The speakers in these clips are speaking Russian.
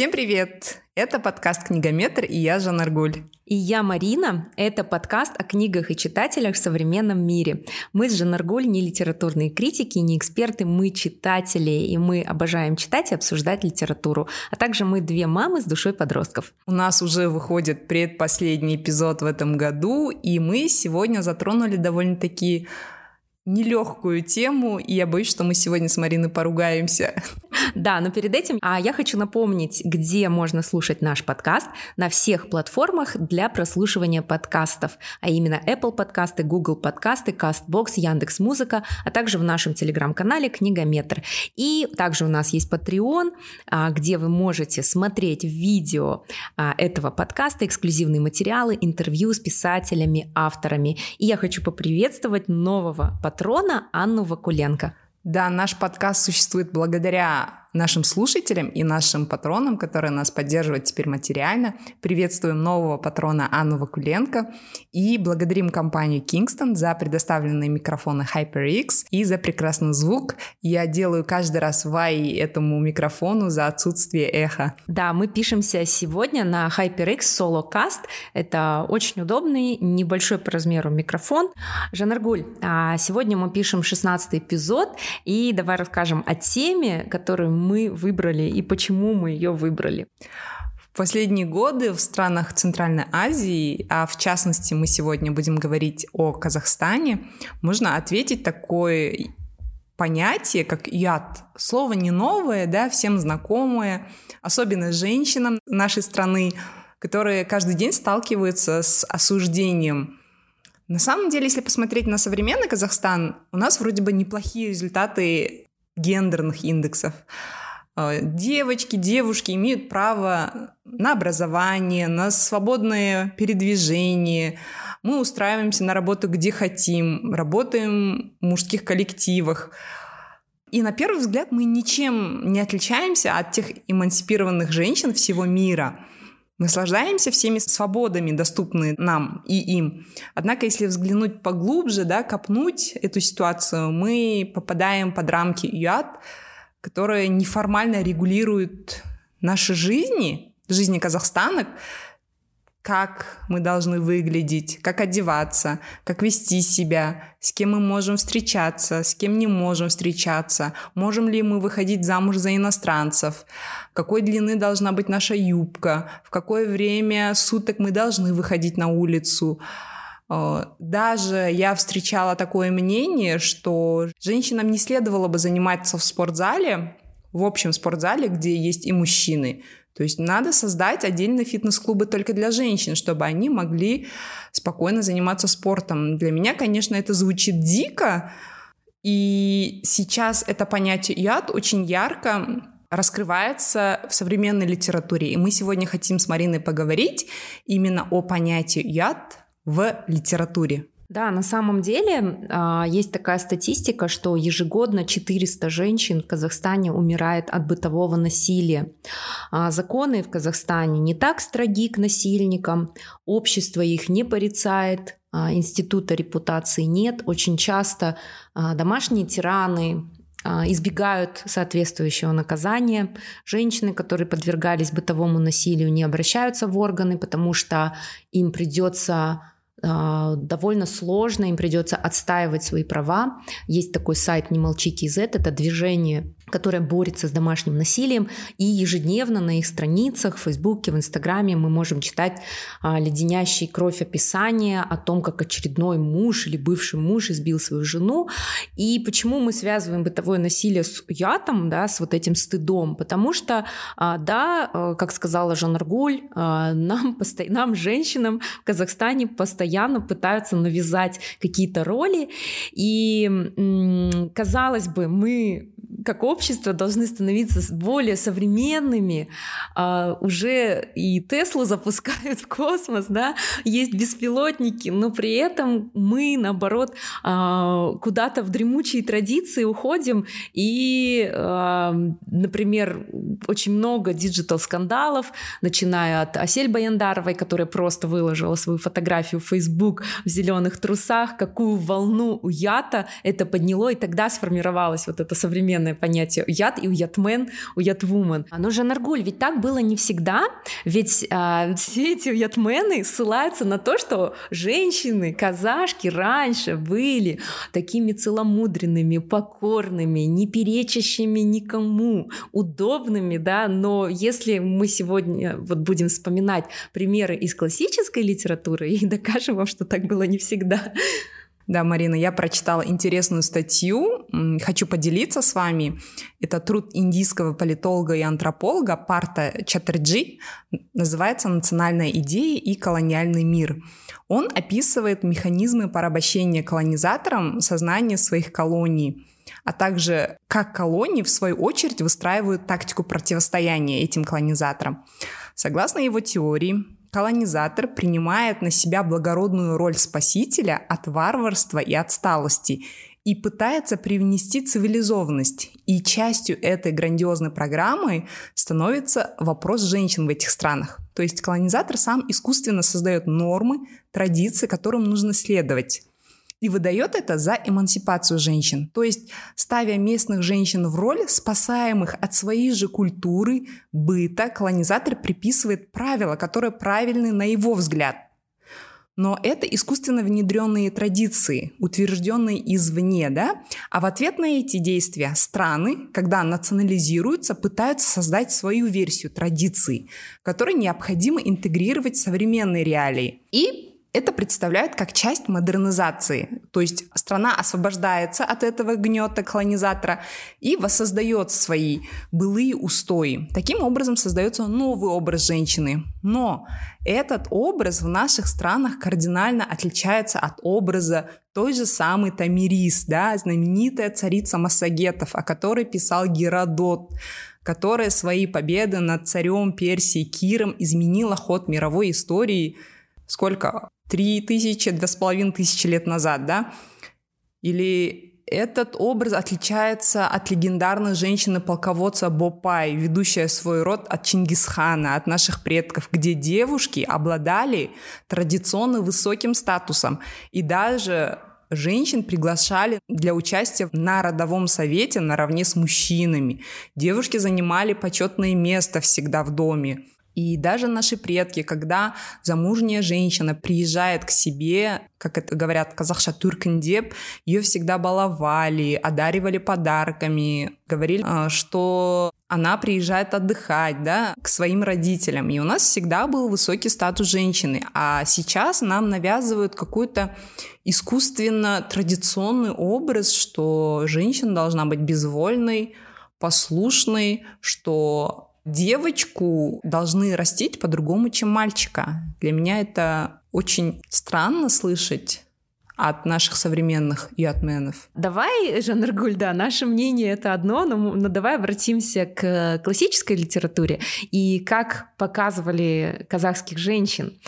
Всем привет! Это подкаст «Книгометр» и я, Жанна Аргуль. И я, Марина. Это подкаст о книгах и читателях в современном мире. Мы с Жанна Аргуль не литературные критики, не эксперты, мы читатели, и мы обожаем читать и обсуждать литературу. А также мы две мамы с душой подростков. У нас уже выходит предпоследний эпизод в этом году, и мы сегодня затронули довольно-таки нелегкую тему, и я боюсь, что мы сегодня с Мариной поругаемся. Да, но перед этим а я хочу напомнить, где можно слушать наш подкаст на всех платформах для прослушивания подкастов, а именно Apple подкасты, Google подкасты, CastBox, Яндекс Музыка, а также в нашем телеграм-канале Книгометр. И также у нас есть Patreon, а, где вы можете смотреть видео а, этого подкаста, эксклюзивные материалы, интервью с писателями, авторами. И я хочу поприветствовать нового патрона Анну Вакуленко. Да, наш подкаст существует благодаря нашим слушателям и нашим патронам, которые нас поддерживают теперь материально. Приветствуем нового патрона Анну Вакуленко и благодарим компанию Kingston за предоставленные микрофоны HyperX и за прекрасный звук. Я делаю каждый раз вай этому микрофону за отсутствие эха. Да, мы пишемся сегодня на HyperX SoloCast. Это очень удобный, небольшой по размеру микрофон. Жанаргуль, а сегодня мы пишем 16 эпизод, и давай расскажем о теме, которую мы выбрали и почему мы ее выбрали. В последние годы в странах Центральной Азии, а в частности мы сегодня будем говорить о Казахстане, можно ответить такое понятие, как яд. Слово не новое, да, всем знакомое, особенно женщинам нашей страны, которые каждый день сталкиваются с осуждением. На самом деле, если посмотреть на современный Казахстан, у нас вроде бы неплохие результаты гендерных индексов. Э, девочки, девушки имеют право на образование, на свободное передвижение. Мы устраиваемся на работу, где хотим, работаем в мужских коллективах. И на первый взгляд мы ничем не отличаемся от тех эмансипированных женщин всего мира. Наслаждаемся всеми свободами, доступными нам и им. Однако, если взглянуть поглубже, да, копнуть эту ситуацию, мы попадаем под рамки ЮАД, которые неформально регулируют наши жизни, жизни казахстанок, как мы должны выглядеть, как одеваться, как вести себя, с кем мы можем встречаться, с кем не можем встречаться, можем ли мы выходить замуж за иностранцев, какой длины должна быть наша юбка, в какое время суток мы должны выходить на улицу. Э, даже я встречала такое мнение, что женщинам не следовало бы заниматься в спортзале, в общем спортзале, где есть и мужчины, то есть надо создать отдельные фитнес-клубы только для женщин, чтобы они могли спокойно заниматься спортом. Для меня, конечно, это звучит дико, и сейчас это понятие яд очень ярко раскрывается в современной литературе. И мы сегодня хотим с Мариной поговорить именно о понятии яд в литературе. Да, на самом деле а, есть такая статистика, что ежегодно 400 женщин в Казахстане умирает от бытового насилия. А, законы в Казахстане не так строги к насильникам, общество их не порицает, а, института репутации нет. Очень часто домашние тираны, избегают соответствующего наказания. Женщины, которые подвергались бытовому насилию, не обращаются в органы, потому что им придется довольно сложно, им придется отстаивать свои права. Есть такой сайт «Не молчи KZ», это движение которая борется с домашним насилием. И ежедневно на их страницах в Фейсбуке, в Инстаграме мы можем читать а, леденящие кровь описания о том, как очередной муж или бывший муж избил свою жену. И почему мы связываем бытовое насилие с ятом, да, с вот этим стыдом? Потому что, а, да, а, как сказала Жан Аргуль, а, нам, посто... нам, женщинам в Казахстане постоянно пытаются навязать какие-то роли. И, казалось бы, мы как общество должны становиться более современными. А, уже и Теслу запускают в космос, да, есть беспилотники, но при этом мы, наоборот, а, куда-то в дремучие традиции уходим. И, а, например, очень много digital-скандалов, начиная от Асель Баяндаровой, которая просто выложила свою фотографию в Facebook в зеленых трусах, какую волну уята это подняло, и тогда сформировалась вот современная современное понятие уят и уятмен, уятвумен. Но Жанаргуль, ведь так было не всегда, ведь а, все эти уятмены ссылаются на то, что женщины, казашки раньше были такими целомудренными, покорными, не перечащими никому, удобными, да, но если мы сегодня вот будем вспоминать примеры из классической литературы и докажем вам, что так было не всегда, да, Марина, я прочитала интересную статью, хочу поделиться с вами. Это труд индийского политолога и антрополога Парта Чаттерджи, называется «Национальная идея и колониальный мир». Он описывает механизмы порабощения колонизатором сознания своих колоний, а также как колонии, в свою очередь, выстраивают тактику противостояния этим колонизаторам. Согласно его теории, Колонизатор принимает на себя благородную роль спасителя от варварства и отсталости и пытается привнести цивилизованность. И частью этой грандиозной программы становится вопрос женщин в этих странах. То есть колонизатор сам искусственно создает нормы, традиции, которым нужно следовать и выдает это за эмансипацию женщин, то есть ставя местных женщин в роль спасаемых от своей же культуры, быта, колонизатор приписывает правила, которые правильны на его взгляд. Но это искусственно внедренные традиции, утвержденные извне, да? А в ответ на эти действия страны, когда национализируются, пытаются создать свою версию традиций, которые необходимо интегрировать в современные реалии. И это представляют как часть модернизации. То есть страна освобождается от этого гнета колонизатора и воссоздает свои былые устои. Таким образом создается новый образ женщины. Но этот образ в наших странах кардинально отличается от образа той же самой Тамирис, да, знаменитая царица Массагетов, о которой писал Геродот которая свои победы над царем Персии Киром изменила ход мировой истории сколько? Три тысячи, две с половиной тысячи лет назад, да? Или этот образ отличается от легендарной женщины-полководца Бопай, ведущая свой род от Чингисхана, от наших предков, где девушки обладали традиционно высоким статусом и даже женщин приглашали для участия на родовом совете наравне с мужчинами. Девушки занимали почетное место всегда в доме. И даже наши предки, когда замужняя женщина приезжает к себе, как это говорят казахша туркендеп, ее всегда баловали, одаривали подарками, говорили, а, что она приезжает отдыхать, да, к своим родителям. И у нас всегда был высокий статус женщины. А сейчас нам навязывают какой-то искусственно традиционный образ, что женщина должна быть безвольной, послушной, что девочку должны растить по-другому, чем мальчика. Для меня это очень странно слышать от наших современных ятменов. Давай, Жанр Гульда, наше мнение это одно, но, но давай обратимся к классической литературе и как показывали казахских женщин.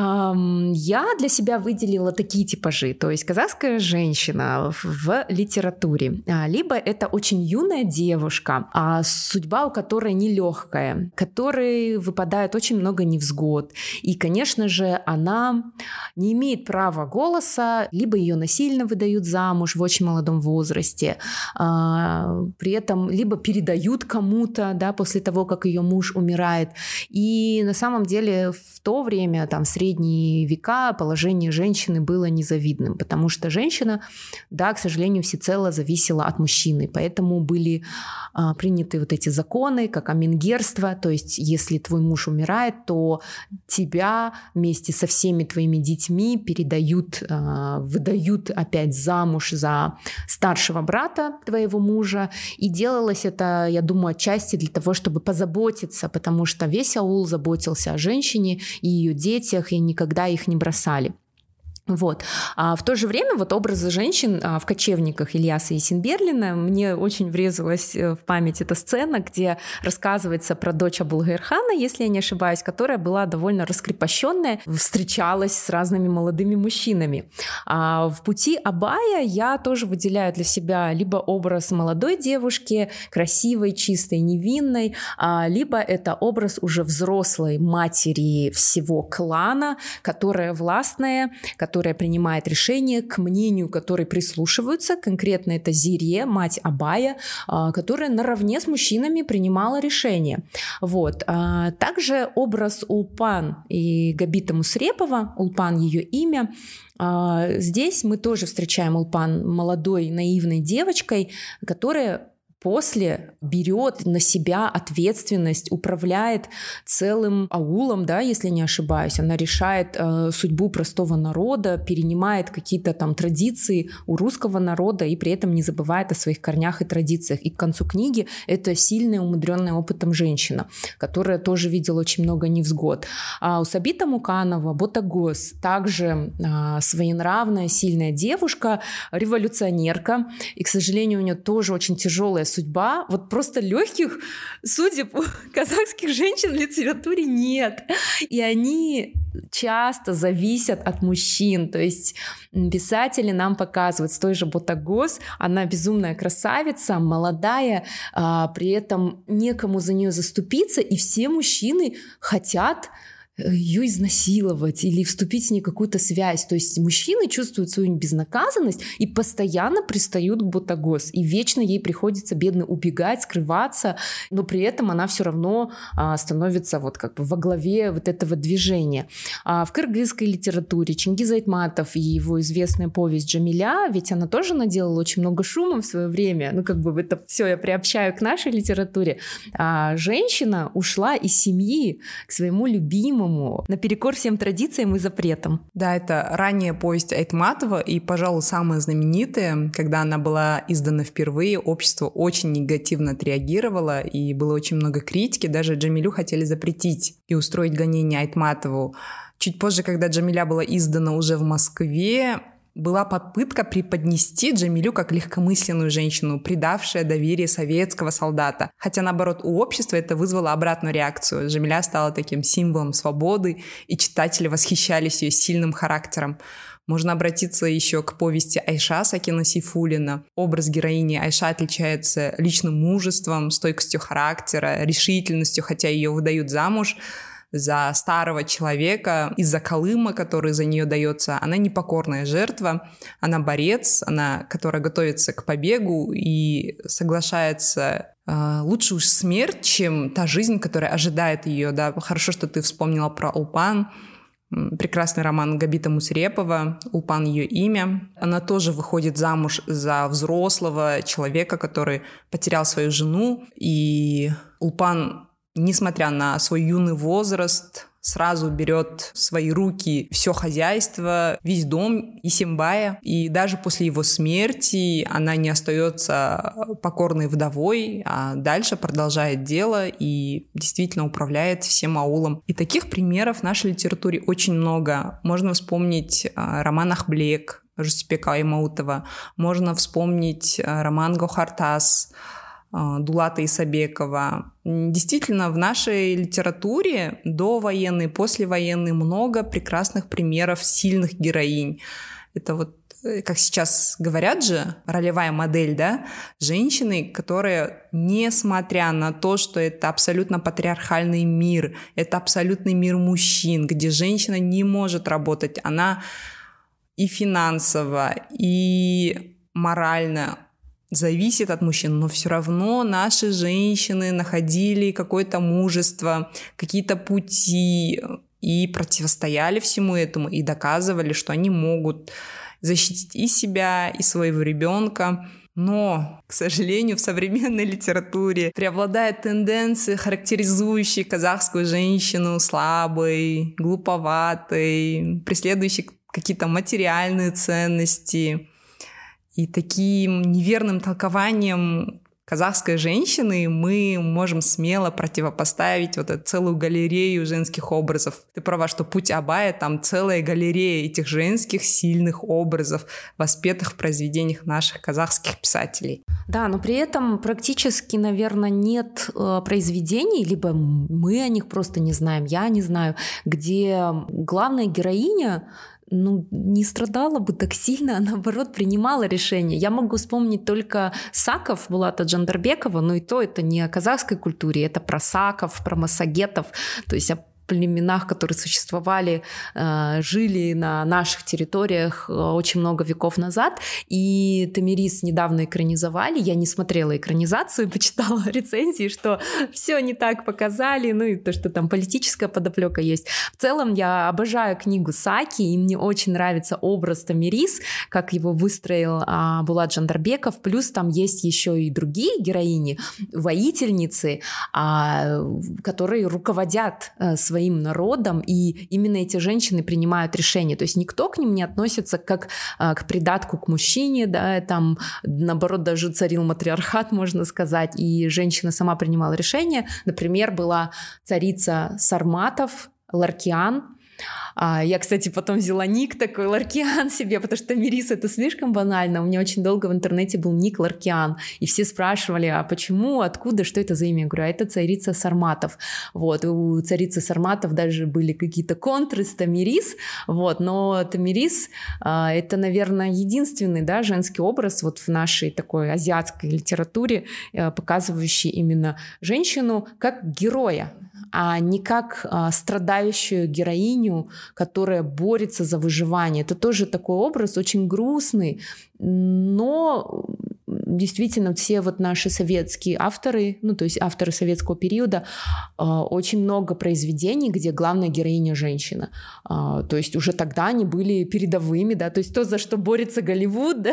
Я для себя выделила такие типажи, то есть казахская женщина в литературе, а, либо это очень юная девушка, а судьба у которой нелегкая, которой выпадает очень много невзгод, и, конечно же, она не имеет права голоса, либо ее насильно выдают замуж в очень молодом возрасте, а, при этом либо передают кому-то, да, после того, как ее муж умирает, и на самом деле в то время, там, средние средние века положение женщины было незавидным, потому что женщина, да, к сожалению, всецело зависела от мужчины, поэтому были а, приняты вот эти законы, как амингерство, то есть если твой муж умирает, то тебя вместе со всеми твоими детьми передают, а, выдают опять замуж за старшего брата твоего мужа, и делалось это, я думаю, отчасти для того, чтобы позаботиться, потому что весь аул заботился о женщине и ее детях, и никогда их не бросали. Вот. А в то же время вот образы женщин а, в кочевниках Ильяса Синберлина мне очень врезалась э, в память эта сцена, где рассказывается про дочь Абулгайрхана, если я не ошибаюсь, которая была довольно раскрепощенная, встречалась с разными молодыми мужчинами. А в пути Абая я тоже выделяю для себя либо образ молодой девушки, красивой, чистой, невинной, а, либо это образ уже взрослой матери всего клана, которая властная, которая которая принимает решение, к мнению которой прислушиваются. Конкретно это Зире, мать Абая, а, которая наравне с мужчинами принимала решения. Вот. А, также образ Улпан и Габита Мусрепова, Улпан ее имя, а, Здесь мы тоже встречаем Улпан молодой наивной девочкой, которая после берет на себя ответственность, управляет целым аулом, да, если не ошибаюсь. Она решает э, судьбу простого народа, перенимает какие-то там традиции у русского народа и при этом не забывает о своих корнях и традициях. И к концу книги это сильная, умудренная опытом женщина, которая тоже видела очень много невзгод. А у Сабита Муканова, Ботагос, также э, своенравная, сильная девушка, революционерка. И, к сожалению, у нее тоже очень тяжелая судьба. Вот просто легких судеб казахских женщин в литературе нет. И они часто зависят от мужчин. То есть писатели нам показывают с той же Ботагос, она безумная красавица, молодая, а, при этом некому за нее заступиться, и все мужчины хотят ее изнасиловать или вступить с ней какую-то связь. То есть мужчины чувствуют свою безнаказанность и постоянно пристают к Ботагос. И вечно ей приходится, бедно, убегать, скрываться, но при этом она все равно а, становится вот как бы во главе вот этого движения. А в кыргызской литературе Чингиз Айтматов и его известная повесть Джамиля, ведь она тоже наделала очень много шума в свое время. Ну как бы это все я приобщаю к нашей литературе. А женщина ушла из семьи к своему любимому по-новому, наперекор всем традициям и запретам. Да, это ранняя повесть Айтматова и, пожалуй, самая знаменитая. Когда она была издана впервые, общество очень негативно отреагировало, и было очень много критики. Даже Джамилю хотели запретить и устроить гонение Айтматову. Чуть позже, когда Джамиля была издана уже в Москве, была попытка преподнести Джамилю как легкомысленную женщину, предавшая доверие советского солдата. Хотя, наоборот, у общества это вызвало обратную реакцию. Джамиля стала таким символом свободы, и читатели восхищались ее сильным характером. Можно обратиться еще к повести Айша Сакина Сифулина. Образ героини Айша отличается личным мужеством, стойкостью характера, решительностью, хотя ее выдают замуж за старого человека из-за Колыма, который за нее дается. Она непокорная жертва, она борец, она, которая готовится к побегу и соглашается э, лучше уж смерть, чем та жизнь, которая ожидает ее. Да? Хорошо, что ты вспомнила про Улпан, прекрасный роман Габита Мусрепова «Улпан ее имя». Она тоже выходит замуж за взрослого человека, который потерял свою жену, и Улпан несмотря на свой юный возраст, сразу берет в свои руки все хозяйство, весь дом и Симбая. И даже после его смерти она не остается покорной вдовой, а дальше продолжает дело и действительно управляет всем аулом. И таких примеров в нашей литературе очень много. Можно вспомнить а, роман Ахблек Жустепека Аймаутова, можно вспомнить а, роман Гохартас, Дулата Исабекова. Действительно, в нашей литературе до военной, послевоенной много прекрасных примеров сильных героинь. Это вот э, как сейчас говорят же, ролевая модель, да, женщины, которые, несмотря на то, что это абсолютно патриархальный мир, это абсолютный мир мужчин, где женщина не может работать, она и финансово, и морально зависит от мужчин, но все равно наши женщины находили какое-то мужество, какие-то пути и противостояли всему этому и доказывали, что они могут защитить и себя, и своего ребенка. Но, к сожалению, в современной литературе преобладают тенденции, характеризующие казахскую женщину слабой, глуповатой, преследующей какие-то материальные ценности, и таким неверным толкованием казахской женщины мы можем смело противопоставить вот эту целую галерею женских образов. Ты права, что путь Абая там целая галерея этих женских сильных образов, воспетых в произведениях наших казахских писателей. Да, но при этом практически, наверное, нет э, произведений, либо мы о них просто не знаем, я не знаю, где главная героиня ну, не страдала бы так сильно, а наоборот принимала решения. Я могу вспомнить только Саков Булата Джандарбекова, но и то это не о казахской культуре, это про Саков, про массагетов. То есть племенах, которые существовали, э, жили на наших территориях э, очень много веков назад. И Тамирис недавно экранизовали. Я не смотрела экранизацию, почитала рецензии, что все не так показали, ну и то, что там политическая подоплека есть. В целом я обожаю книгу Саки, и мне очень нравится образ Тамирис, как его выстроил а, Булат Жандарбеков. Плюс там есть еще и другие героини, воительницы, а, которые руководят а, своим народом, и именно эти женщины принимают решения. То есть никто к ним не относится как а, к придатку к мужчине, да, там наоборот даже царил матриархат, можно сказать, и женщина сама принимала решения. Например, была царица Сарматов, Ларкиан, а, я, кстати, потом взяла ник такой Ларкиан себе, потому что Мирис это слишком банально. У меня очень долго в интернете был ник Ларкиан, и все спрашивали, а почему, откуда, что это за имя? Я говорю, а это царица Сарматов. Вот, у царицы Сарматов даже были какие-то контры с Тамирис, вот, но Тамирис а, это, наверное, единственный, да, женский образ вот в нашей такой азиатской литературе, а, показывающий именно женщину как героя, а не как а, страдающую героиню, которая борется за выживание. Это тоже такой образ очень грустный, но действительно все вот наши советские авторы, ну то есть авторы советского периода, а, очень много произведений, где главная героиня женщина. А, то есть уже тогда они были передовыми, да, то есть то, за что борется Голливуд, да,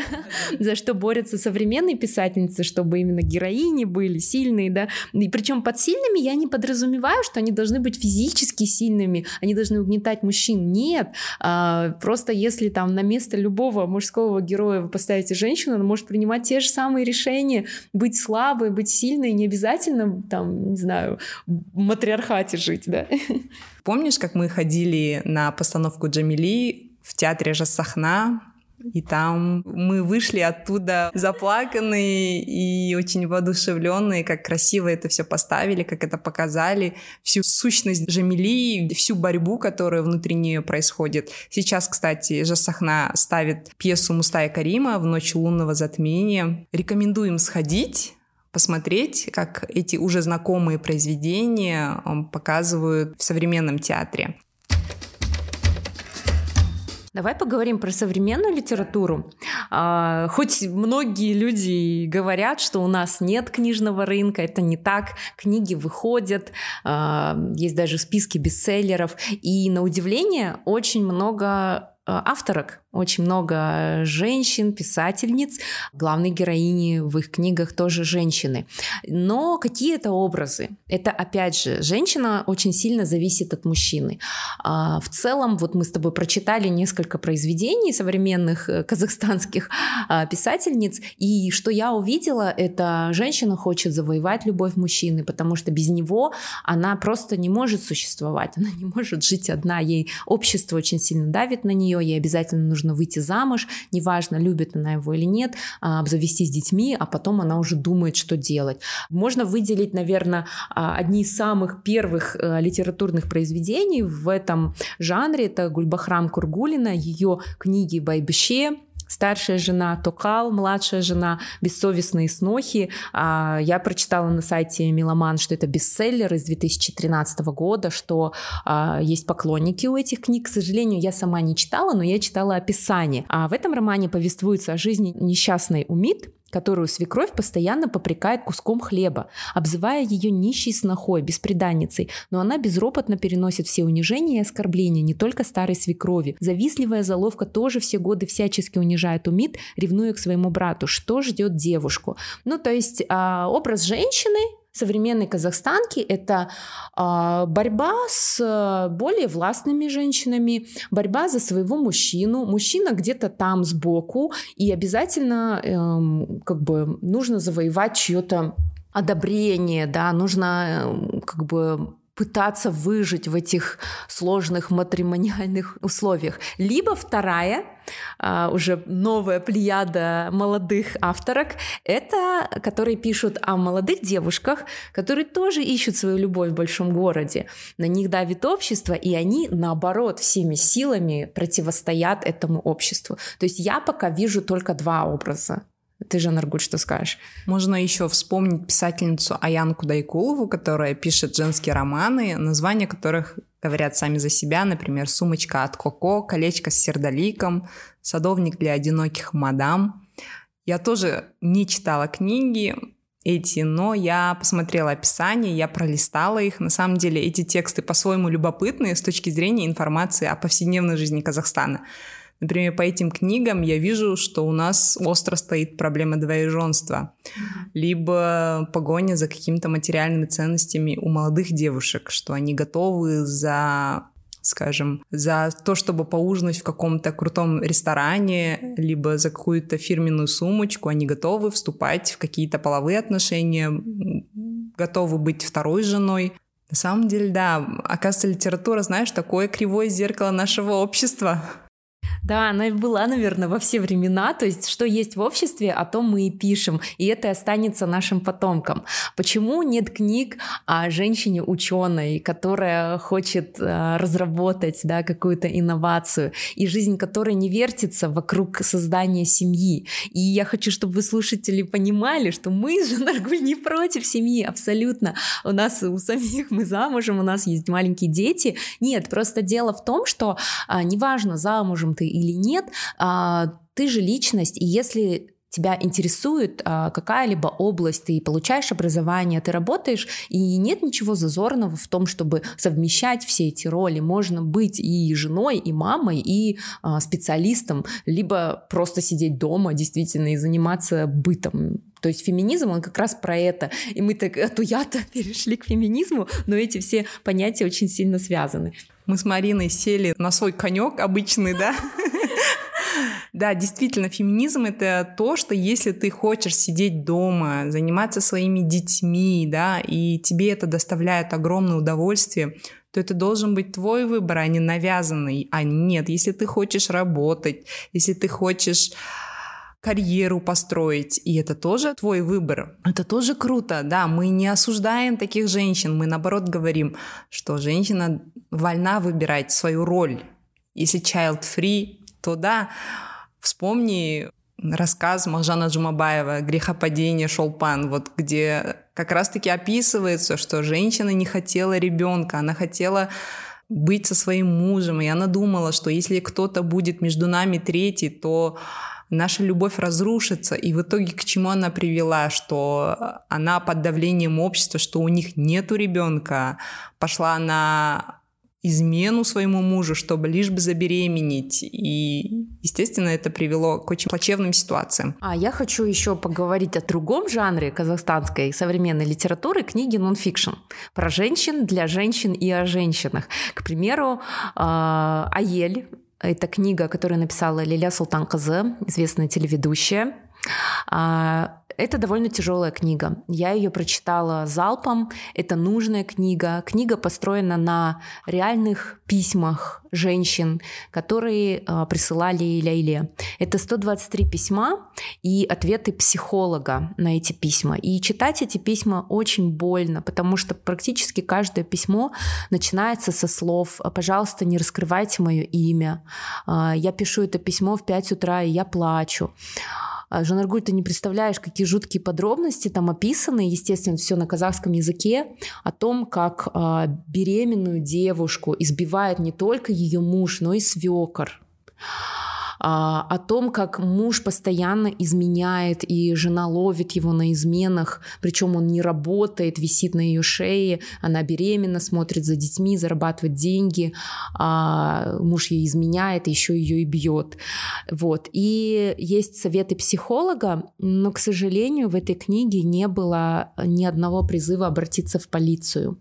за что борются современные писательницы, чтобы именно героини были сильные, да, и причем под сильными я не подразумеваю, что они должны быть физически сильными, они должны угнетать мужчин, нет, а, просто если там на место любого мужского героя вы поставите женщину, она может принимать те же самые решения, быть слабой, быть сильной, не обязательно там, не знаю, в матриархате жить, да. Помнишь, как мы ходили на постановку Джамили в театре Жасахна и там мы вышли оттуда заплаканные и очень воодушевленные, как красиво это все поставили, как это показали, всю сущность Джамили, всю борьбу, которая внутри нее происходит. Сейчас, кстати, Жасахна ставит пьесу Мустая Карима «В ночь лунного затмения». Рекомендуем сходить, посмотреть, как эти уже знакомые произведения показывают в современном театре. Давай поговорим про современную литературу. А, хоть многие люди говорят, что у нас нет книжного рынка, это не так. Книги выходят, а, есть даже списки бестселлеров. И на удивление очень много авторок, очень много женщин, писательниц. Главные героини в их книгах тоже женщины. Но какие это образы? Это, опять же, женщина очень сильно зависит от мужчины. А, в целом, вот мы с тобой прочитали несколько произведений современных э, казахстанских а, писательниц, и что я увидела, это женщина хочет завоевать любовь мужчины, потому что без него она просто не может существовать, она не может жить одна, ей общество очень сильно давит на нее, ей обязательно нужно выйти замуж, неважно, любит она его или нет, а, обзавестись детьми, а потом она уже думает, что делать. Можно выделить, наверное, а, одни из самых первых э, литературных произведений в этом жанре. Это Гульбахрам Кургулина, ее книги «Байбеше», старшая жена, Токал, младшая жена, бессовестные снохи. А, я прочитала на сайте Миломан, что это бестселлер из 2013 года, что а, есть поклонники у этих книг. К сожалению, я сама не читала, но я читала описание. А в этом романе повествуется о жизни несчастной Умид, которую свекровь постоянно попрекает куском хлеба, обзывая ее нищей снохой, беспреданницей, но она безропотно переносит все унижения и оскорбления не только старой свекрови. Завистливая заловка тоже все годы всячески унижает Умид, ревнуя к своему брату. Что ждет девушку? Ну, то есть а, образ женщины, современной казахстанки это э, борьба с э, более властными женщинами, борьба за своего мужчину, мужчина где-то там сбоку, и обязательно э, как бы нужно завоевать чье-то одобрение, да, нужно э, как бы пытаться выжить в этих сложных матримониальных условиях. Либо вторая, а, уже новая плеяда молодых авторок, это которые пишут о молодых девушках, которые тоже ищут свою любовь в большом городе. На них давит общество, и они, наоборот, всеми силами противостоят этому обществу. То есть я пока вижу только два образа Ты же, Наргуль, что скажешь? Можно еще вспомнить писательницу Аянку Дайкулову, которая пишет женские романы, названия которых говорят сами за себя, например, «Сумочка от Коко», «Колечко с сердоликом», «Садовник для одиноких мадам». Я тоже не читала книги эти, но я посмотрела описание, я пролистала их. На самом деле эти тексты по-своему любопытные с точки зрения информации о повседневной жизни Казахстана. Например, по этим книгам я вижу, что у нас остро стоит проблема двоеженства, либо погоня за какими-то материальными ценностями у молодых девушек, что они готовы за скажем, за то, чтобы поужинать в каком-то крутом ресторане, либо за какую-то фирменную сумочку, они готовы вступать в какие-то половые отношения, готовы быть второй женой. На самом деле, да, оказывается, литература, знаешь, такое кривое зеркало нашего общества. Да, она была, наверное, во все времена. То есть, что есть в обществе, о том мы и пишем. И это останется нашим потомкам. Почему нет книг о женщине ученой, которая хочет э, разработать да, какую-то инновацию, и жизнь которой не вертится вокруг создания семьи? И я хочу, чтобы вы, слушатели, понимали, что мы с Жанаргуль не против семьи, абсолютно. У нас у самих мы замужем, у нас есть маленькие дети. Нет, просто дело в том, что а, неважно, замужем ты или нет, а, ты же личность, и если тебя интересует а, какая-либо область, ты получаешь образование, ты работаешь, и нет ничего зазорного в том, чтобы совмещать все эти роли. Можно быть и женой, и мамой, и а, специалистом, либо просто сидеть дома действительно и заниматься бытом. То есть феминизм, он как раз про это. И мы так от уята перешли к феминизму, но эти все понятия очень сильно связаны. Мы с Мариной сели на свой конек обычный, да? Да, действительно, феминизм — это то, что если ты хочешь сидеть дома, заниматься своими детьми, да, и тебе это доставляет огромное удовольствие, то это должен быть твой выбор, а не навязанный. А нет, если ты хочешь работать, если ты хочешь карьеру построить, и это тоже твой выбор. Это тоже круто, да, мы не осуждаем таких женщин, мы наоборот говорим, что женщина вольна выбирать свою роль. Если child-free, то да, вспомни рассказ Махжана Джумабаева «Грехопадение Шолпан», вот где как раз-таки описывается, что женщина не хотела ребенка, она хотела быть со своим мужем, и она думала, что если кто-то будет между нами третий, то наша любовь разрушится. И в итоге к чему она привела? Что она под давлением общества, что у них нету ребенка, пошла на измену своему мужу, чтобы лишь бы забеременеть. И, естественно, это привело к очень плачевным ситуациям. А я хочу еще поговорить о другом жанре казахстанской современной литературы, книги нонфикшн. Про женщин, для женщин и о женщинах. К примеру, а, Аель это книга, которую написала Лиля Султан Казы, известная телеведущая. А, это довольно тяжелая книга. Я ее прочитала залпом. Это нужная книга. Книга построена на реальных письмах женщин, которые э, присылали Ляйле. Это 123 письма и ответы психолога на эти письма. И читать эти письма очень больно, потому что практически каждое письмо начинается со слов «пожалуйста, не раскрывайте мое имя», «я пишу это письмо в 5 утра, и я плачу». А, Жанаргуль, ты не представляешь, какие жуткие подробности там описаны, естественно, все на казахском языке, о том, как э, беременную девушку избивает не только ее муж, но и свекор а, о том, как муж постоянно изменяет, и жена ловит его на изменах, причем он не работает, висит на ее шее, она беременна, смотрит за детьми, зарабатывает деньги, а муж ей изменяет, еще ее и бьет. Вот. И есть советы психолога, но, к сожалению, в этой книге не было ни одного призыва обратиться в полицию.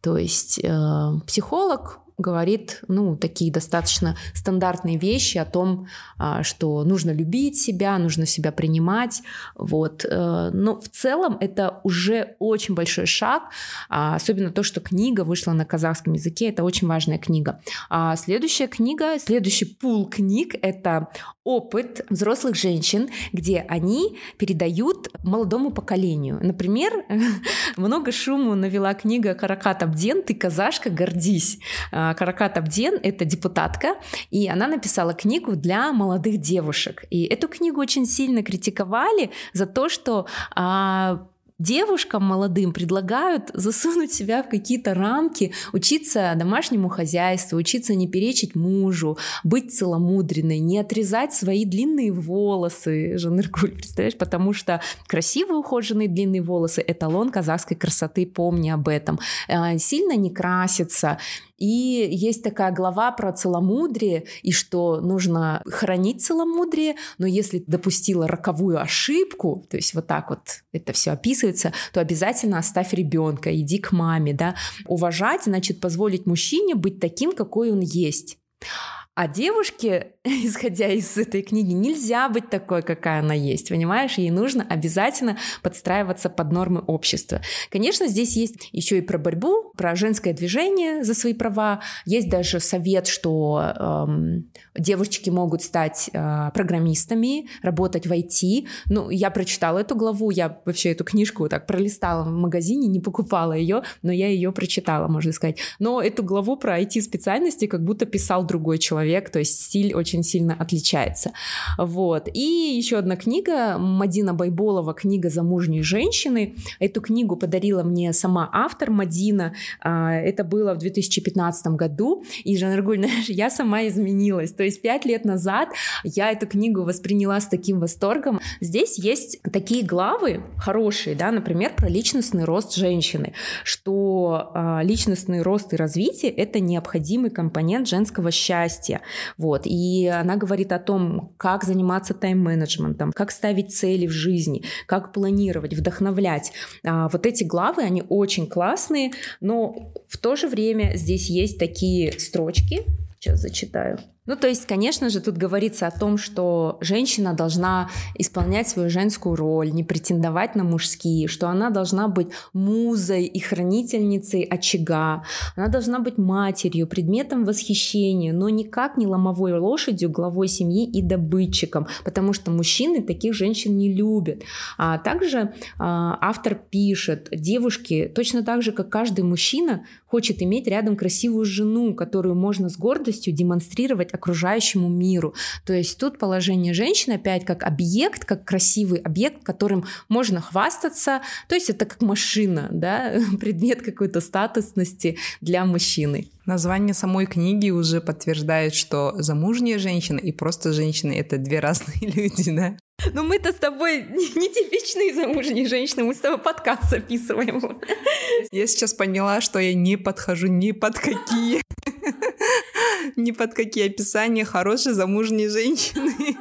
То есть э, психолог говорит, ну, такие достаточно стандартные вещи о том, а, что нужно любить себя, нужно себя принимать, вот. Э, но в целом это уже очень большой шаг, а, особенно то, что книга вышла на казахском языке, это очень важная книга. А следующая книга, следующий пул книг — это опыт взрослых женщин, где они передают молодому поколению. Например, много шуму навела книга Каракат Абден «Ты казашка, гордись». А, Каракат Абден — это депутатка, и она написала книгу для молодых девушек. И эту книгу очень сильно критиковали за то, что а, девушкам молодым предлагают засунуть себя в какие-то рамки, учиться домашнему хозяйству, учиться не перечить мужу, быть целомудренной, не отрезать свои длинные волосы, Жаныркуль, представляешь, потому что красивые ухоженные длинные волосы — эталон казахской красоты, помни об этом. Э, сильно не краситься, и есть такая глава про целомудрие, и что нужно хранить целомудрие, но если допустила роковую ошибку, то есть вот так вот это все описывается, то обязательно оставь ребенка, иди к маме, да. Уважать, значит, позволить мужчине быть таким, какой он есть. А девушке, исходя из этой книги, нельзя быть такой, какая она есть, понимаешь? Ей нужно обязательно подстраиваться под нормы общества. Конечно, здесь есть еще и про борьбу, про женское движение за свои права. Есть даже совет, что эм, девушки могут стать э, программистами, работать в IT. Ну, я прочитала эту главу, я вообще эту книжку так пролистала в магазине, не покупала ее, но я ее прочитала, можно сказать. Но эту главу про IT-специальности как будто писал другой человек, то есть стиль очень сильно отличается. Вот. И еще одна книга, Мадина Байболова, книга «Замужние женщины». Эту книгу подарила мне сама автор Мадина. А, это было в 2015 году. И, Жанаргуль, знаешь, я сама изменилась. То есть пять лет назад я эту книгу восприняла с таким восторгом. Здесь есть такие главы хорошие, да, например, про личностный рост женщины, что а, личностный рост и развитие — это необходимый компонент женского счастья. Вот. И она говорит о том, как заниматься тайм-менеджментом, как ставить цели в жизни, как планировать, вдохновлять. А, вот эти главы, они очень классные, но в то же время здесь есть такие строчки, сейчас зачитаю. Ну, то есть, конечно же, тут говорится о том, что женщина должна исполнять свою женскую роль, не претендовать на мужские, что она должна быть музой и хранительницей очага, она должна быть матерью, предметом восхищения, но никак не ломовой лошадью, главой семьи и добытчиком, потому что мужчины таких женщин не любят. А также а, автор пишет, девушки точно так же, как каждый мужчина, хочет иметь рядом красивую жену, которую можно с гордостью демонстрировать окружающему миру. То есть тут положение женщины опять как объект, как красивый объект, которым можно хвастаться. То есть это как машина, да, предмет какой-то статусности для мужчины. Название самой книги уже подтверждает, что замужняя женщина и просто женщина — это две разные люди, да? Ну мы-то с тобой не типичные замужние женщины, мы с тобой подкаст записываем. Я сейчас поняла, что я не подхожу ни под какие ни под какие описания хорошей замужней женщины.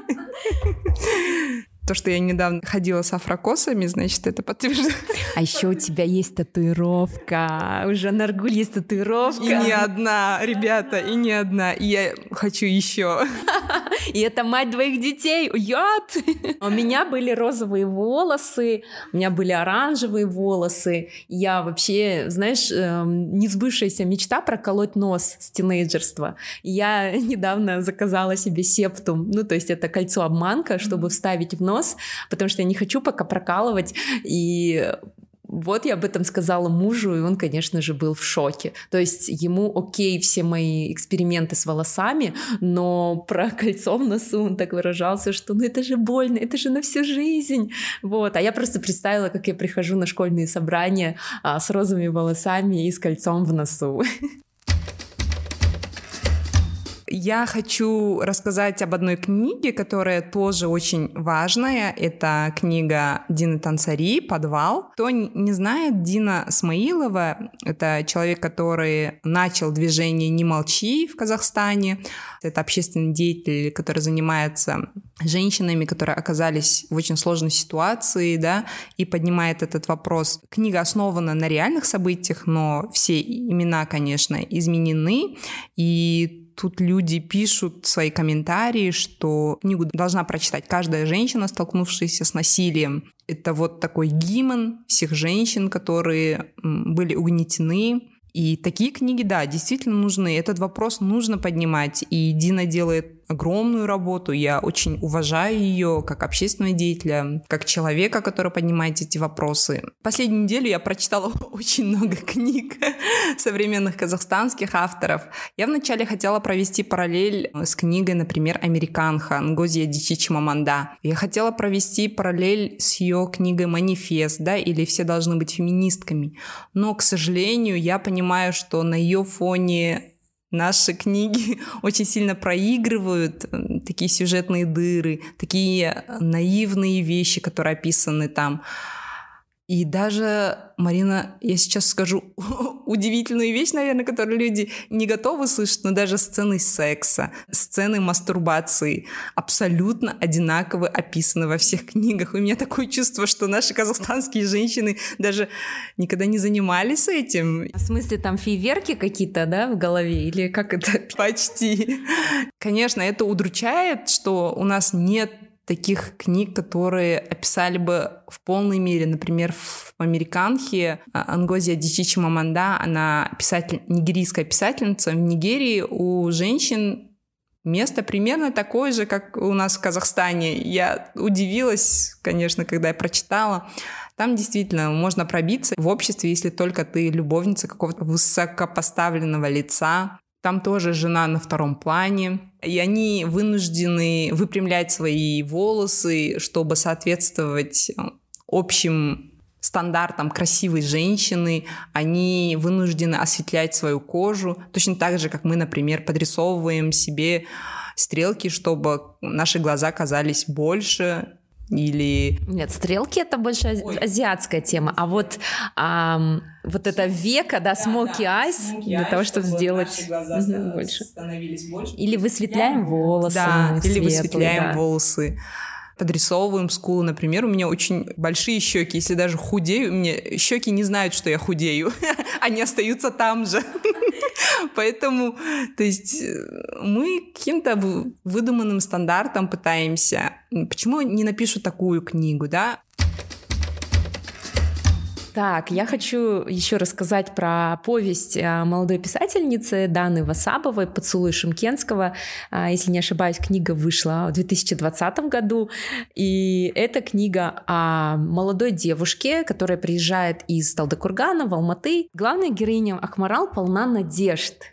То, что я недавно ходила с афрокосами, значит, это подтверждает. А еще у тебя есть татуировка. Уже на Наргуль есть татуировка. И не одна, ребята, и не одна. И я хочу еще. И это мать двоих детей. Уят! У меня были розовые волосы, у меня были оранжевые волосы. Я вообще, знаешь, эм, не сбывшаяся мечта проколоть нос с тинейджерства. Я недавно заказала себе септум, ну, то есть это кольцо-обманка, чтобы вставить в нос нос, потому что я не хочу пока прокалывать. И вот я об этом сказала мужу, и он, конечно же, был в шоке. То есть ему окей все мои эксперименты с волосами, но про кольцо в носу он так выражался, что ну это же больно, это же на всю жизнь. Вот. А я просто представила, как я прихожу на школьные собрания а, с розовыми волосами и с кольцом в носу. Я хочу рассказать об одной книге, которая тоже очень важная. Это книга Дины Тансари «Подвал». Кто не знает, Дина Смаилова — это человек, который начал движение «Не молчи» в Казахстане. Это общественный деятель, который занимается женщинами, которые оказались в очень сложной ситуации, да, и поднимает этот вопрос. Книга основана на реальных событиях, но все имена, конечно, изменены, и Тут люди пишут свои комментарии, что книгу должна прочитать каждая женщина, столкнувшаяся с насилием. Это вот такой гимн всех женщин, которые были угнетены. И такие книги, да, действительно нужны. Этот вопрос нужно поднимать. И Дина делает огромную работу, я очень уважаю ее как общественного деятеля, как человека, который поднимает эти вопросы. Последнюю неделю я прочитала очень много книг современных казахстанских авторов. Я вначале хотела провести параллель с книгой, например, «Американха» Нгозия Дичич Маманда. Я хотела провести параллель с ее книгой «Манифест», да, или «Все должны быть феминистками». Но, к сожалению, я понимаю, что на ее фоне наши книги очень сильно проигрывают такие сюжетные дыры, такие наивные вещи, которые описаны там. И даже, Марина, я сейчас скажу удивительную вещь, наверное, которую люди не готовы слышать, но даже сцены секса, сцены мастурбации абсолютно одинаково описаны во всех книгах. У меня такое чувство, что наши казахстанские женщины даже никогда не занимались этим. В смысле, там фейверки какие-то, да, в голове? Или как это? Почти. Конечно, это удручает, что у нас нет таких книг, которые описали бы в полной мере, например, в «Американхе» Ангозия Дичичи Маманда, она писатель, нигерийская писательница. В Нигерии у женщин место примерно такое же, как у нас в Казахстане. Я удивилась, конечно, когда я прочитала. Там действительно можно пробиться в обществе, если только ты любовница какого-то высокопоставленного лица, там тоже жена на втором плане. И они вынуждены выпрямлять свои волосы, чтобы соответствовать э, общим стандартам красивой женщины. Они вынуждены осветлять свою кожу. Точно так же, как мы, например, подрисовываем себе стрелки, чтобы наши глаза казались больше, или... Нет, стрелки это больше Ой. азиатская тема, а вот ам, вот это века, да, смоки да, айс, да, для того, чтобы, чтобы сделать угу, больше. больше. Или высветляем волосы. Да, или высветляем да. волосы подрисовываем скулы, например, у меня очень большие щеки, если даже худею, мне щеки не знают, что я худею, они остаются там же. Поэтому, то есть, мы каким-то выдуманным стандартом пытаемся. Почему не напишу такую книгу, да? Так, я хочу еще рассказать про повесть э, молодой писательницы Даны Васабовой «Поцелуй Шимкенского». А, если не ошибаюсь, книга вышла в 2020 году. И эта книга о молодой девушке, которая приезжает из Талдыкургана в Алматы. Главная героиня Акмарал полна надежд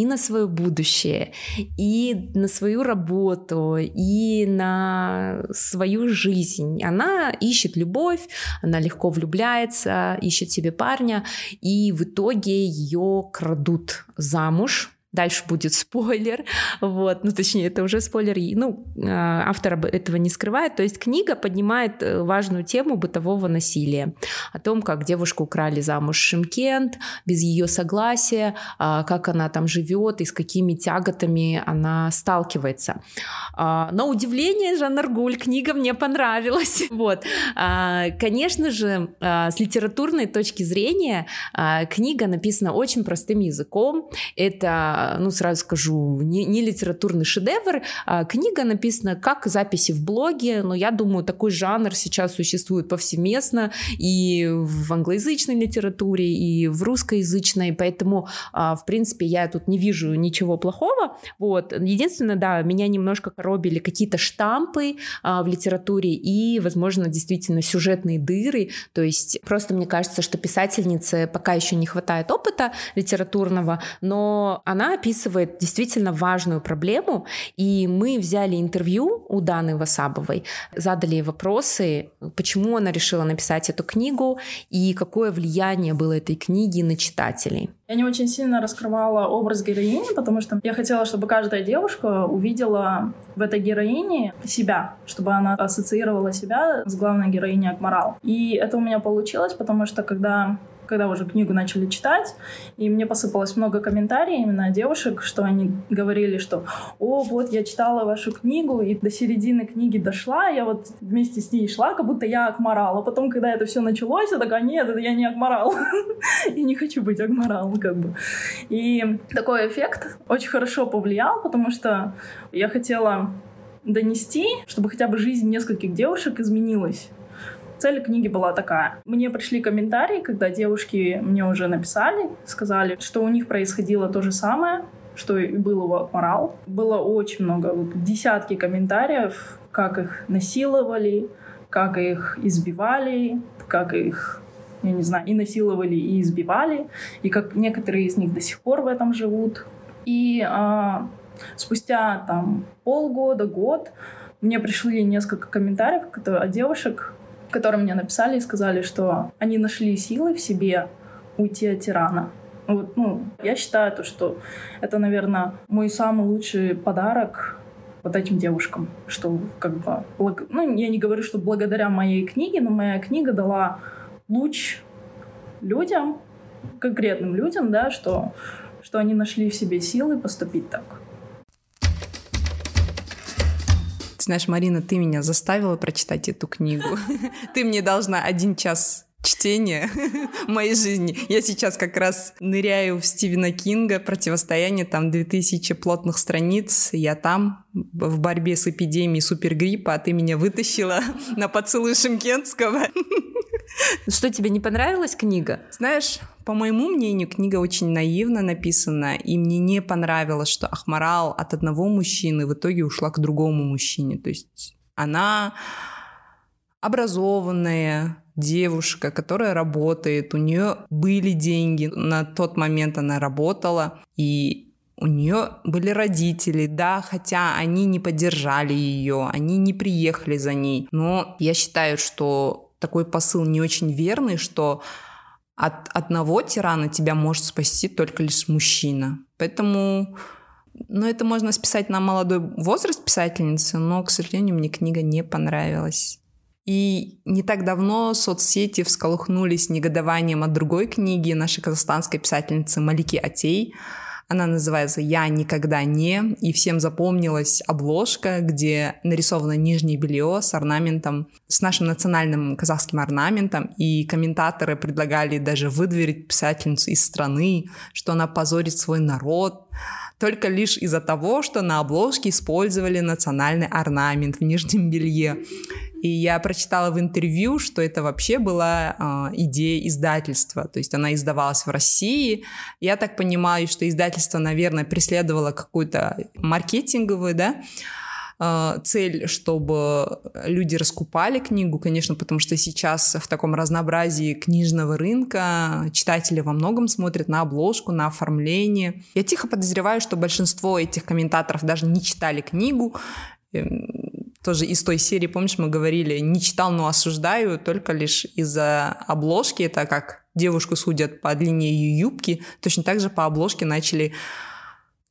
и на свое будущее, и на свою работу, и на свою жизнь. Она ищет любовь, она легко влюбляется, ищет себе парня, и в итоге ее крадут замуж Дальше будет спойлер, вот, ну точнее это уже спойлер, ну а, автор этого не скрывает, то есть книга поднимает э, важную тему бытового насилия, о том, как девушку украли замуж Шимкент без ее согласия, а, как она там живет и с какими тяготами она сталкивается. А, на удивление, Жанна Аргуль, книга мне понравилась, вот. Конечно же, с литературной точки зрения книга написана очень простым языком, это ну, сразу скажу, не, не литературный шедевр. А книга написана как записи в блоге, но я думаю, такой жанр сейчас существует повсеместно и в англоязычной литературе, и в русскоязычной, поэтому, а, в принципе, я тут не вижу ничего плохого. Вот. Единственное, да, меня немножко коробили какие-то штампы а, в литературе и, возможно, действительно сюжетные дыры. То есть просто мне кажется, что писательнице пока еще не хватает опыта литературного, но она описывает действительно важную проблему, и мы взяли интервью у Даны Васабовой, задали ей вопросы, почему она решила написать эту книгу и какое влияние было этой книги на читателей. Я не очень сильно раскрывала образ героини, потому что я хотела, чтобы каждая девушка увидела в этой героине себя, чтобы она ассоциировала себя с главной героиней Акмарал. И это у меня получилось, потому что когда когда уже книгу начали читать, и мне посыпалось много комментариев именно девушек, что они говорили, что «О, вот я читала вашу книгу, и до середины книги дошла, я вот вместе с ней шла, как будто я Акмарал». А потом, когда это все началось, я такая «Нет, это я не Акмарал, я не хочу быть Акмарал», как бы. И такой эффект очень хорошо повлиял, потому что я хотела донести, чтобы хотя бы жизнь нескольких девушек изменилась. Цель книги была такая. Мне пришли комментарии, когда девушки мне уже написали, сказали, что у них происходило то же самое, что и был у Акмарал. Было очень много, десятки комментариев, как их насиловали, как их избивали, как их я не знаю, и насиловали, и избивали, и как некоторые из них до сих пор в этом живут. И а, спустя там полгода, год мне пришли несколько комментариев от девушек, которые мне написали и сказали, что они нашли силы в себе уйти от тирана. Вот, ну, я считаю, то, что это, наверное, мой самый лучший подарок вот этим девушкам, что как бы, благ... ну, я не говорю, что благодаря моей книге, но моя книга дала луч людям, конкретным людям, да, что, что они нашли в себе силы поступить так. Знаешь, Марина, ты меня заставила прочитать эту книгу. Ты мне должна один час чтения в моей жизни. Я сейчас как раз ныряю в Стивена Кинга, противостояние, там 2000 плотных страниц, я там в борьбе с эпидемией супергриппа, а ты меня вытащила на поцелуй Шимкенского. Что, тебе не понравилась книга? Знаешь, по моему мнению, книга очень наивно написана, и мне не понравилось, что Ахмарал от одного мужчины в итоге ушла к другому мужчине. То есть она образованная девушка, которая работает, у нее были деньги, на тот момент она работала, и у нее были родители, да, хотя они не поддержали ее, они не приехали за ней. Но я считаю, что такой посыл не очень верный, что от одного тирана тебя может спасти только лишь мужчина. Поэтому ну, это можно списать на молодой возраст писательницы, но, к сожалению, мне книга не понравилась. И не так давно соцсети всколыхнулись негодованием от другой книги нашей казахстанской писательницы Малики Атей – она называется «Я никогда не», и всем запомнилась обложка, где нарисовано нижнее белье с орнаментом, с нашим национальным казахским орнаментом, и комментаторы предлагали даже выдворить писательницу из страны, что она позорит свой народ, только лишь из-за того, что на обложке использовали национальный орнамент в нижнем белье. И я прочитала в интервью, что это вообще была э, идея издательства. То есть она издавалась в России. Я так понимаю, что издательство, наверное, преследовало какую-то маркетинговую, да, цель, чтобы люди раскупали книгу, конечно, потому что сейчас в таком разнообразии книжного рынка читатели во многом смотрят на обложку, на оформление. Я тихо подозреваю, что большинство этих комментаторов даже не читали книгу, эм, тоже из той серии, помнишь, мы говорили, не читал, но осуждаю только лишь из-за обложки, это как девушку судят по длине ее юбки, точно так же по обложке начали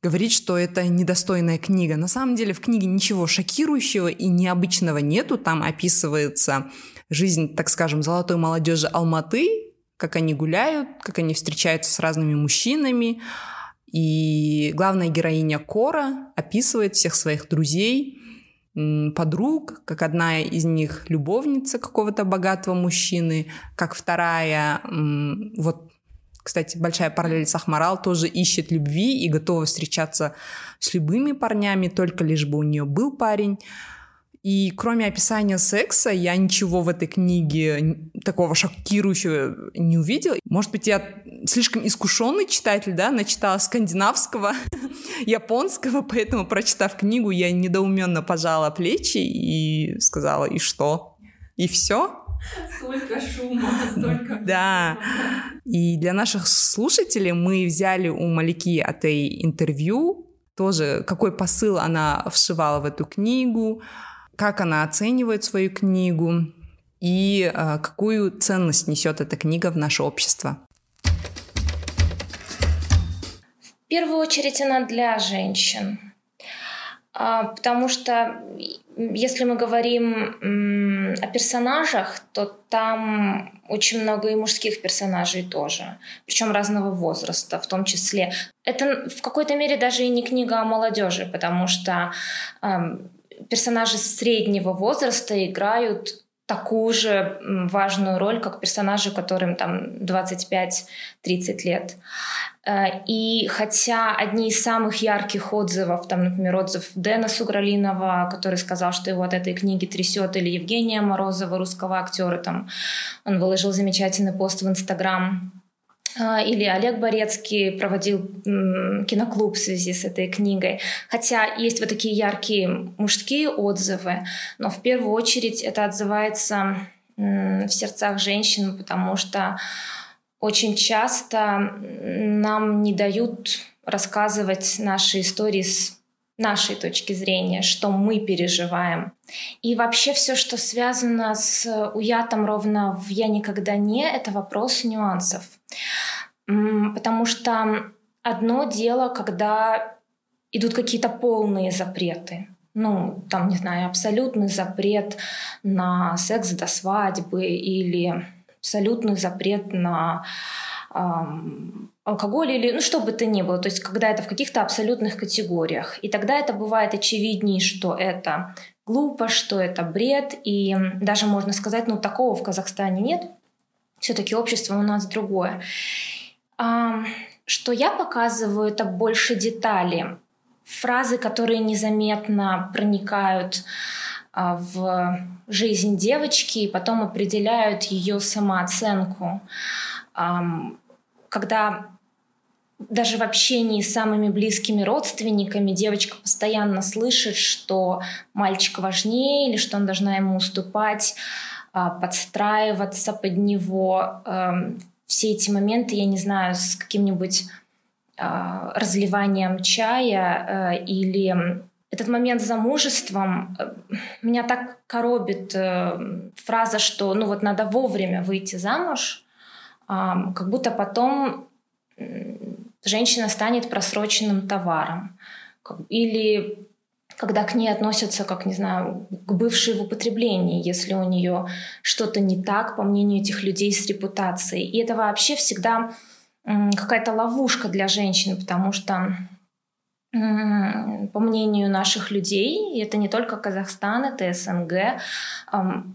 говорить, что это недостойная книга. На самом деле в книге ничего шокирующего и необычного нету, там описывается жизнь, так скажем, золотой молодежи Алматы, как они гуляют, как они встречаются с разными мужчинами, и главная героиня Кора описывает всех своих друзей, подруг, как одна из них любовница какого-то богатого мужчины, как вторая, вот, кстати, большая параллель с Ахмарал, тоже ищет любви и готова встречаться с любыми парнями, только лишь бы у нее был парень. И кроме описания секса, я ничего в этой книге такого шокирующего не увидела. Может быть, я слишком искушенный читатель, да, начитала скандинавского, японского, поэтому, прочитав книгу, я недоуменно пожала плечи и сказала, и что? И все? Столько шума, столько... Да. И для наших слушателей мы взяли у Малики Атей интервью, тоже какой посыл она вшивала в эту книгу, как она оценивает свою книгу и э, какую ценность несет эта книга в наше общество. В первую очередь она для женщин, потому что если мы говорим о персонажах, то там очень много и мужских персонажей тоже, причем разного возраста в том числе. Это в какой-то мере даже и не книга о молодежи, потому что персонажи среднего возраста играют такую же важную роль, как персонажи, которым там 25-30 лет. Э, и хотя одни из самых ярких отзывов, там, например, отзыв Дэна Сугралинова, который сказал, что его от этой книги трясет, или Евгения Морозова, русского актера, там, он выложил замечательный пост в Инстаграм, или Олег Борецкий проводил киноклуб в связи с этой книгой. Хотя есть вот такие яркие мужские отзывы, но в первую очередь это отзывается в сердцах женщин, потому что очень часто нам не дают рассказывать наши истории с нашей точки зрения, что мы переживаем. И вообще все, что связано с уятом ровно в «я никогда не», это вопрос нюансов. Потому что одно дело, когда идут какие-то полные запреты, ну, там, не знаю, абсолютный запрет на секс до свадьбы или абсолютный запрет на эм, алкоголь или ну что бы то ни было, то есть когда это в каких-то абсолютных категориях. И тогда это бывает очевидней, что это глупо, что это бред, и даже можно сказать, ну такого в Казахстане нет, все-таки общество у нас другое. Что я показываю, это больше детали, фразы, которые незаметно проникают а, в жизнь девочки и потом определяют ее самооценку. Когда даже в общении с самыми близкими родственниками девочка постоянно слышит, что мальчик важнее или что он должна ему уступать, подстраиваться под него. Все эти моменты, я не знаю, с каким-нибудь а, разливанием чая э, или этот момент замужеством э, меня так коробит э, фраза, что ну вот надо вовремя выйти замуж, как будто потом женщина станет просроченным товаром. Или когда к ней относятся, как, не знаю, к бывшей в употреблении, если у нее что-то не так, по мнению этих людей, с репутацией. И это вообще всегда какая-то ловушка для женщин, потому что по мнению наших людей, и это не только Казахстан, это СНГ,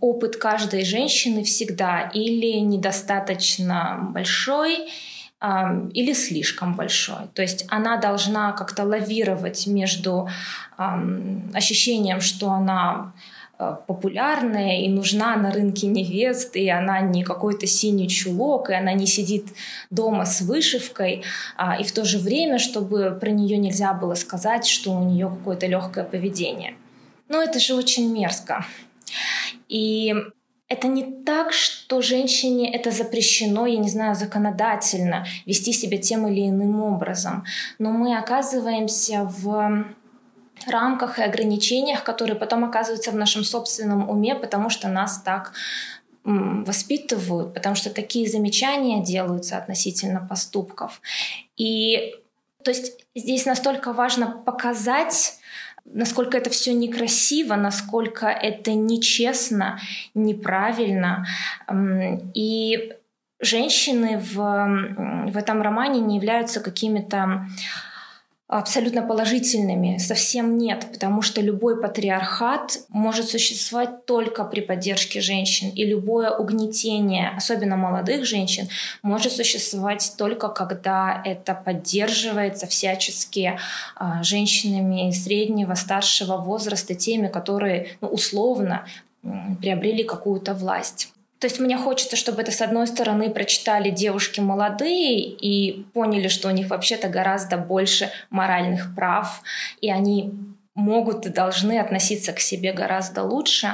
опыт каждой женщины всегда или недостаточно большой, или слишком большой. То есть она должна как-то лавировать между ощущением, что она Э, популярная и нужна на рынке невест, и она не какой-то синий чулок, и она не сидит дома с вышивкой, а, и в то же время, чтобы про нее нельзя было сказать, что у нее какое-то легкое поведение. Но это же очень мерзко. И это не так, что женщине это запрещено, я не знаю, законодательно вести себя тем или иным образом. Но мы оказываемся в рамках и ограничениях, которые потом оказываются в нашем собственном уме, потому что нас так воспитывают, потому что такие замечания делаются относительно поступков. И то есть здесь настолько важно показать, насколько это все некрасиво, насколько это нечестно, неправильно. И женщины в, в этом романе не являются какими-то абсолютно положительными совсем нет, потому что любой патриархат может существовать только при поддержке женщин, и любое угнетение, особенно молодых женщин, может существовать только когда это поддерживается всячески а, женщинами среднего, старшего возраста, теми, которые ну, условно приобрели какую-то власть. То есть мне хочется, чтобы это, с одной стороны, прочитали девушки молодые и поняли, что у них вообще-то гораздо больше моральных прав, и они могут и должны относиться к себе гораздо лучше.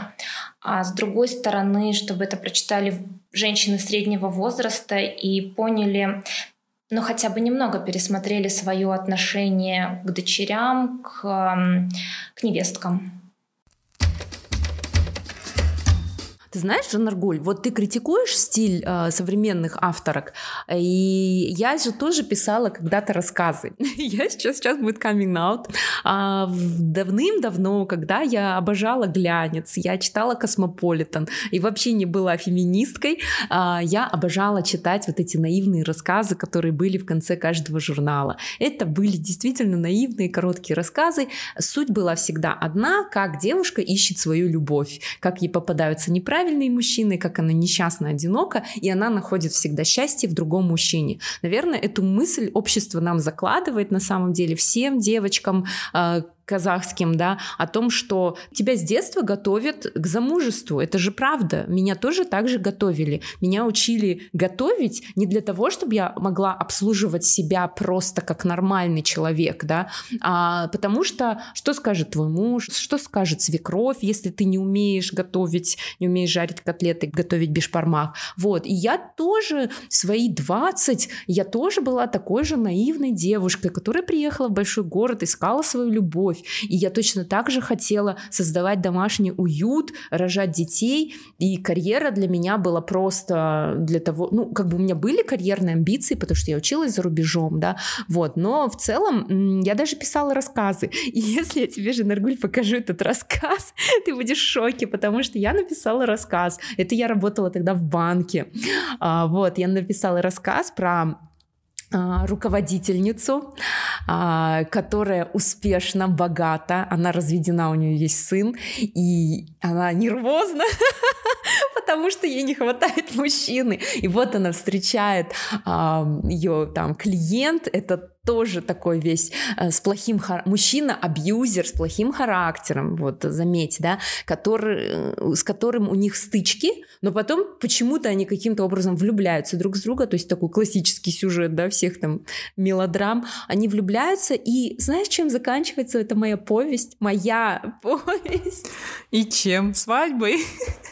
А с другой стороны, чтобы это прочитали женщины среднего возраста и поняли, ну хотя бы немного пересмотрели свое отношение к дочерям, к, к невесткам. Ты знаешь, Жанаргуль, вот ты критикуешь стиль э, современных авторок, и я же тоже писала когда-то рассказы. я сейчас, сейчас будет coming out. А, давным-давно, когда я обожала глянец, я читала Космополитен и вообще не была феминисткой, а, я обожала читать вот эти наивные рассказы, которые были в конце каждого журнала. Это были действительно наивные короткие рассказы. Суть была всегда одна, как девушка ищет свою любовь, как ей попадаются неправильные неправильные мужчины, как она несчастна, одинока, и она находит всегда счастье в другом мужчине. Наверное, эту мысль общество нам закладывает на самом деле всем девочкам, а, казахским, да, о том, что тебя с детства готовят к замужеству. Это же правда. Меня тоже так же готовили. Меня учили готовить не для того, чтобы я могла обслуживать себя просто как нормальный человек, да, а потому что что скажет твой муж, что скажет свекровь, если ты не умеешь готовить, не умеешь жарить котлеты, готовить бешпармах. Вот. И я тоже свои 20, я тоже была такой же наивной девушкой, которая приехала в большой город, искала свою любовь. И я точно так же хотела создавать домашний уют, рожать детей. И карьера для меня была просто для того, ну, как бы у меня были карьерные амбиции, потому что я училась за рубежом, да, вот. Но в целом я даже писала рассказы. И если я тебе же, Наргуль, покажу этот рассказ, ты будешь в шоке, потому что я написала рассказ. Это я работала тогда в банке. А, вот, я написала рассказ про руководительницу, а, которая успешна, богата, она разведена, у нее есть сын, и она нервозна, потому что ей не хватает мужчины. И вот она встречает ее там клиент, это тоже такой весь э, с плохим хар... мужчина абьюзер с плохим характером, вот заметь, да, который, э, с которым у них стычки, но потом почему-то они каким-то образом влюбляются друг с друга, то есть такой классический сюжет, да, всех там мелодрам, они влюбляются, и знаешь, чем заканчивается эта моя повесть? Моя повесть. И чем? Свадьбой?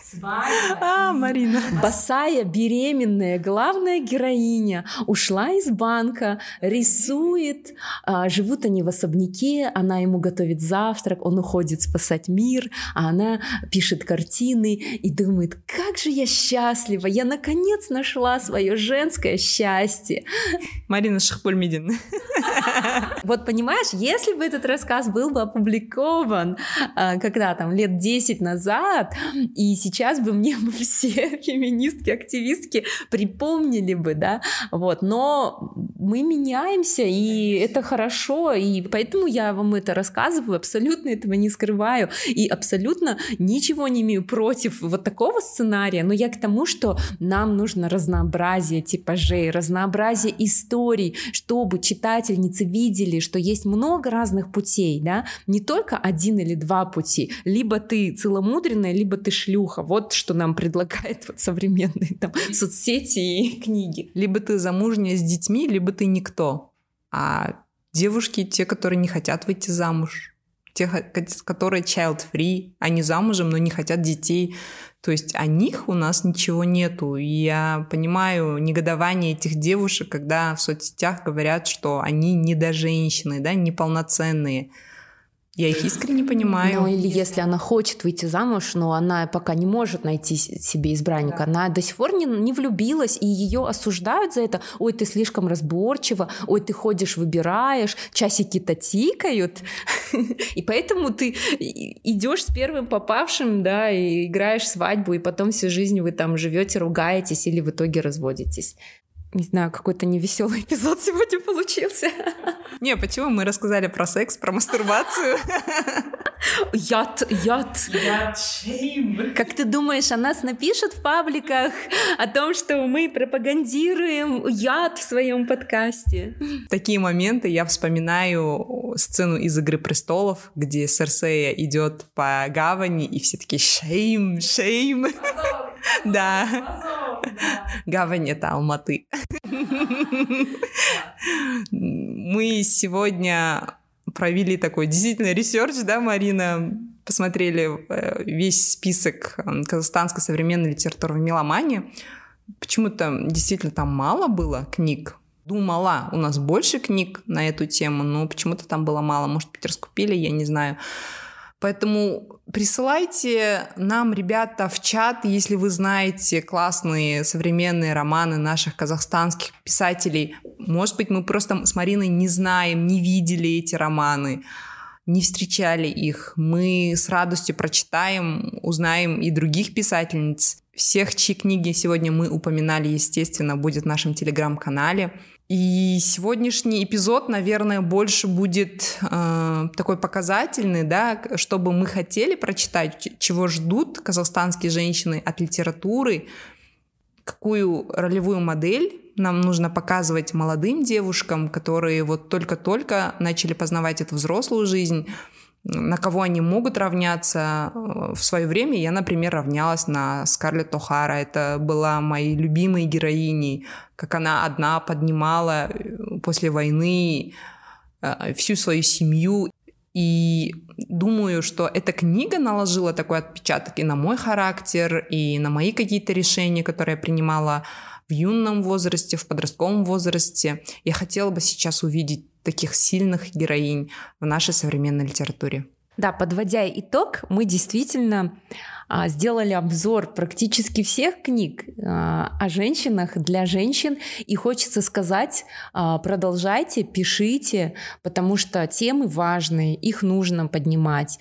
Свадьба. А, Марина. Босая, беременная, главная героиня ушла из банка, рисует, а, живут они в особняке, она ему готовит завтрак, он уходит спасать мир, а она пишет картины и думает, как же я счастлива, я наконец нашла свое женское счастье. Марина Шахпульмидин. Вот понимаешь, если бы этот рассказ был бы опубликован а, когда там лет 10 назад, и сейчас бы мне бы все феминистки, активистки припомнили бы, да, вот, но мы меняемся, и это хорошо, и поэтому я вам это рассказываю, абсолютно этого не скрываю, и абсолютно ничего не имею против вот такого сценария, но я к тому, что нам нужно разнообразие типажей, разнообразие историй, чтобы читательницы видели, что есть много разных путей, да, не только один или два пути, либо ты целомудренная, либо ты шлюха, вот что нам предлагает вот современные там соцсети и книги. Либо ты замужняя с детьми, либо ты никто. А девушки, те, которые не хотят выйти замуж, те, которые child-free, они замужем, но не хотят детей. То есть о них у нас ничего нету. И я понимаю негодование этих девушек, когда в соцсетях говорят, что они не до женщины, да, неполноценные. Я их искренне понимаю. Ну или если она хочет выйти замуж, но она пока не может найти себе избранника, да. она до сих пор не, не влюбилась, и ее осуждают за это. Ой, ты слишком разборчива, ой, ты ходишь, выбираешь, часики-то тикают. И поэтому ты идешь с первым попавшим, да, и играешь свадьбу, и потом всю жизнь вы там живете, ругаетесь или в итоге разводитесь не знаю, какой-то невеселый эпизод сегодня получился. Не, почему мы рассказали про секс, про мастурбацию? Яд, яд. Яд, шейм. Как ты думаешь, о нас напишут в пабликах о том, что мы пропагандируем яд в своем подкасте? В такие моменты я вспоминаю сцену из «Игры престолов», где Серсея идет по гавани, и все такие «шейм, шейм». Да. Гавань — это Алматы. Мы сегодня провели такой действительно research, да, Марина? Посмотрели э, весь список казахстанской современной литературы в Меломане. Почему-то действительно там мало было книг. Думала, у нас больше книг на эту тему, но почему-то там было мало. Может быть, раскупили, я не знаю. Поэтому присылайте нам, ребята, в чат, если вы знаете классные современные романы наших казахстанских писателей. Может быть, мы просто с Мариной не знаем, не видели эти романы, не встречали их. Мы с радостью прочитаем, узнаем и других писательниц. Всех, чьи книги сегодня мы упоминали, естественно, будет в нашем телеграм-канале. И сегодняшний эпизод, наверное, больше будет э, такой показательный, да, чтобы мы хотели прочитать, чего ждут казахстанские женщины от литературы, какую ролевую модель нам нужно показывать молодым девушкам, которые вот только-только начали познавать эту взрослую жизнь, на кого они могут равняться. В свое время я, например, равнялась на Скарлетт О'Хара. Это была моей любимой героиней, как она одна поднимала э, после войны э, всю свою семью. И думаю, что эта книга наложила такой отпечаток и на мой характер, и на мои какие-то решения, которые я принимала в юном возрасте, в подростковом возрасте. Я хотела бы сейчас увидеть таких сильных героинь в нашей современной литературе. Да, подводя итог, мы действительно сделали обзор практически всех книг а, о женщинах для женщин. И хочется сказать, а, продолжайте, пишите, потому что темы важные, их нужно поднимать.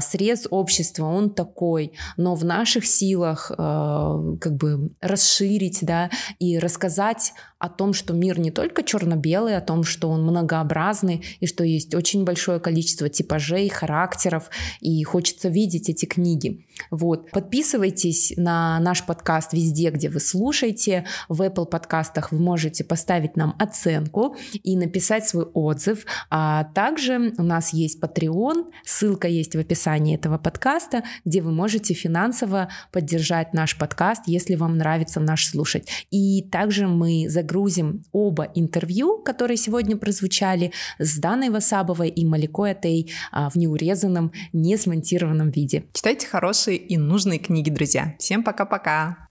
Срез общества, он такой, но в наших силах как бы расширить, да, и рассказать о том, что мир не только черно-белый, о том, что он многообразный, и что есть очень большое количество типажей, характеров, и хочется видеть эти книги. Вот. Подписывайтесь на наш подкаст везде, где вы слушаете. В Apple подкастах вы можете поставить нам оценку и написать свой отзыв. А также у нас есть Patreon, ссылка есть в описании этого подкаста, где вы можете финансово поддержать наш подкаст, если вам нравится наш слушать. И также мы загрузим оба интервью, которые сегодня прозвучали, с Даной Васабовой и Маликой Атей а, в неурезанном, не смонтированном виде. Читайте хорошие и нужные книги, друзья. Всем пока-пока!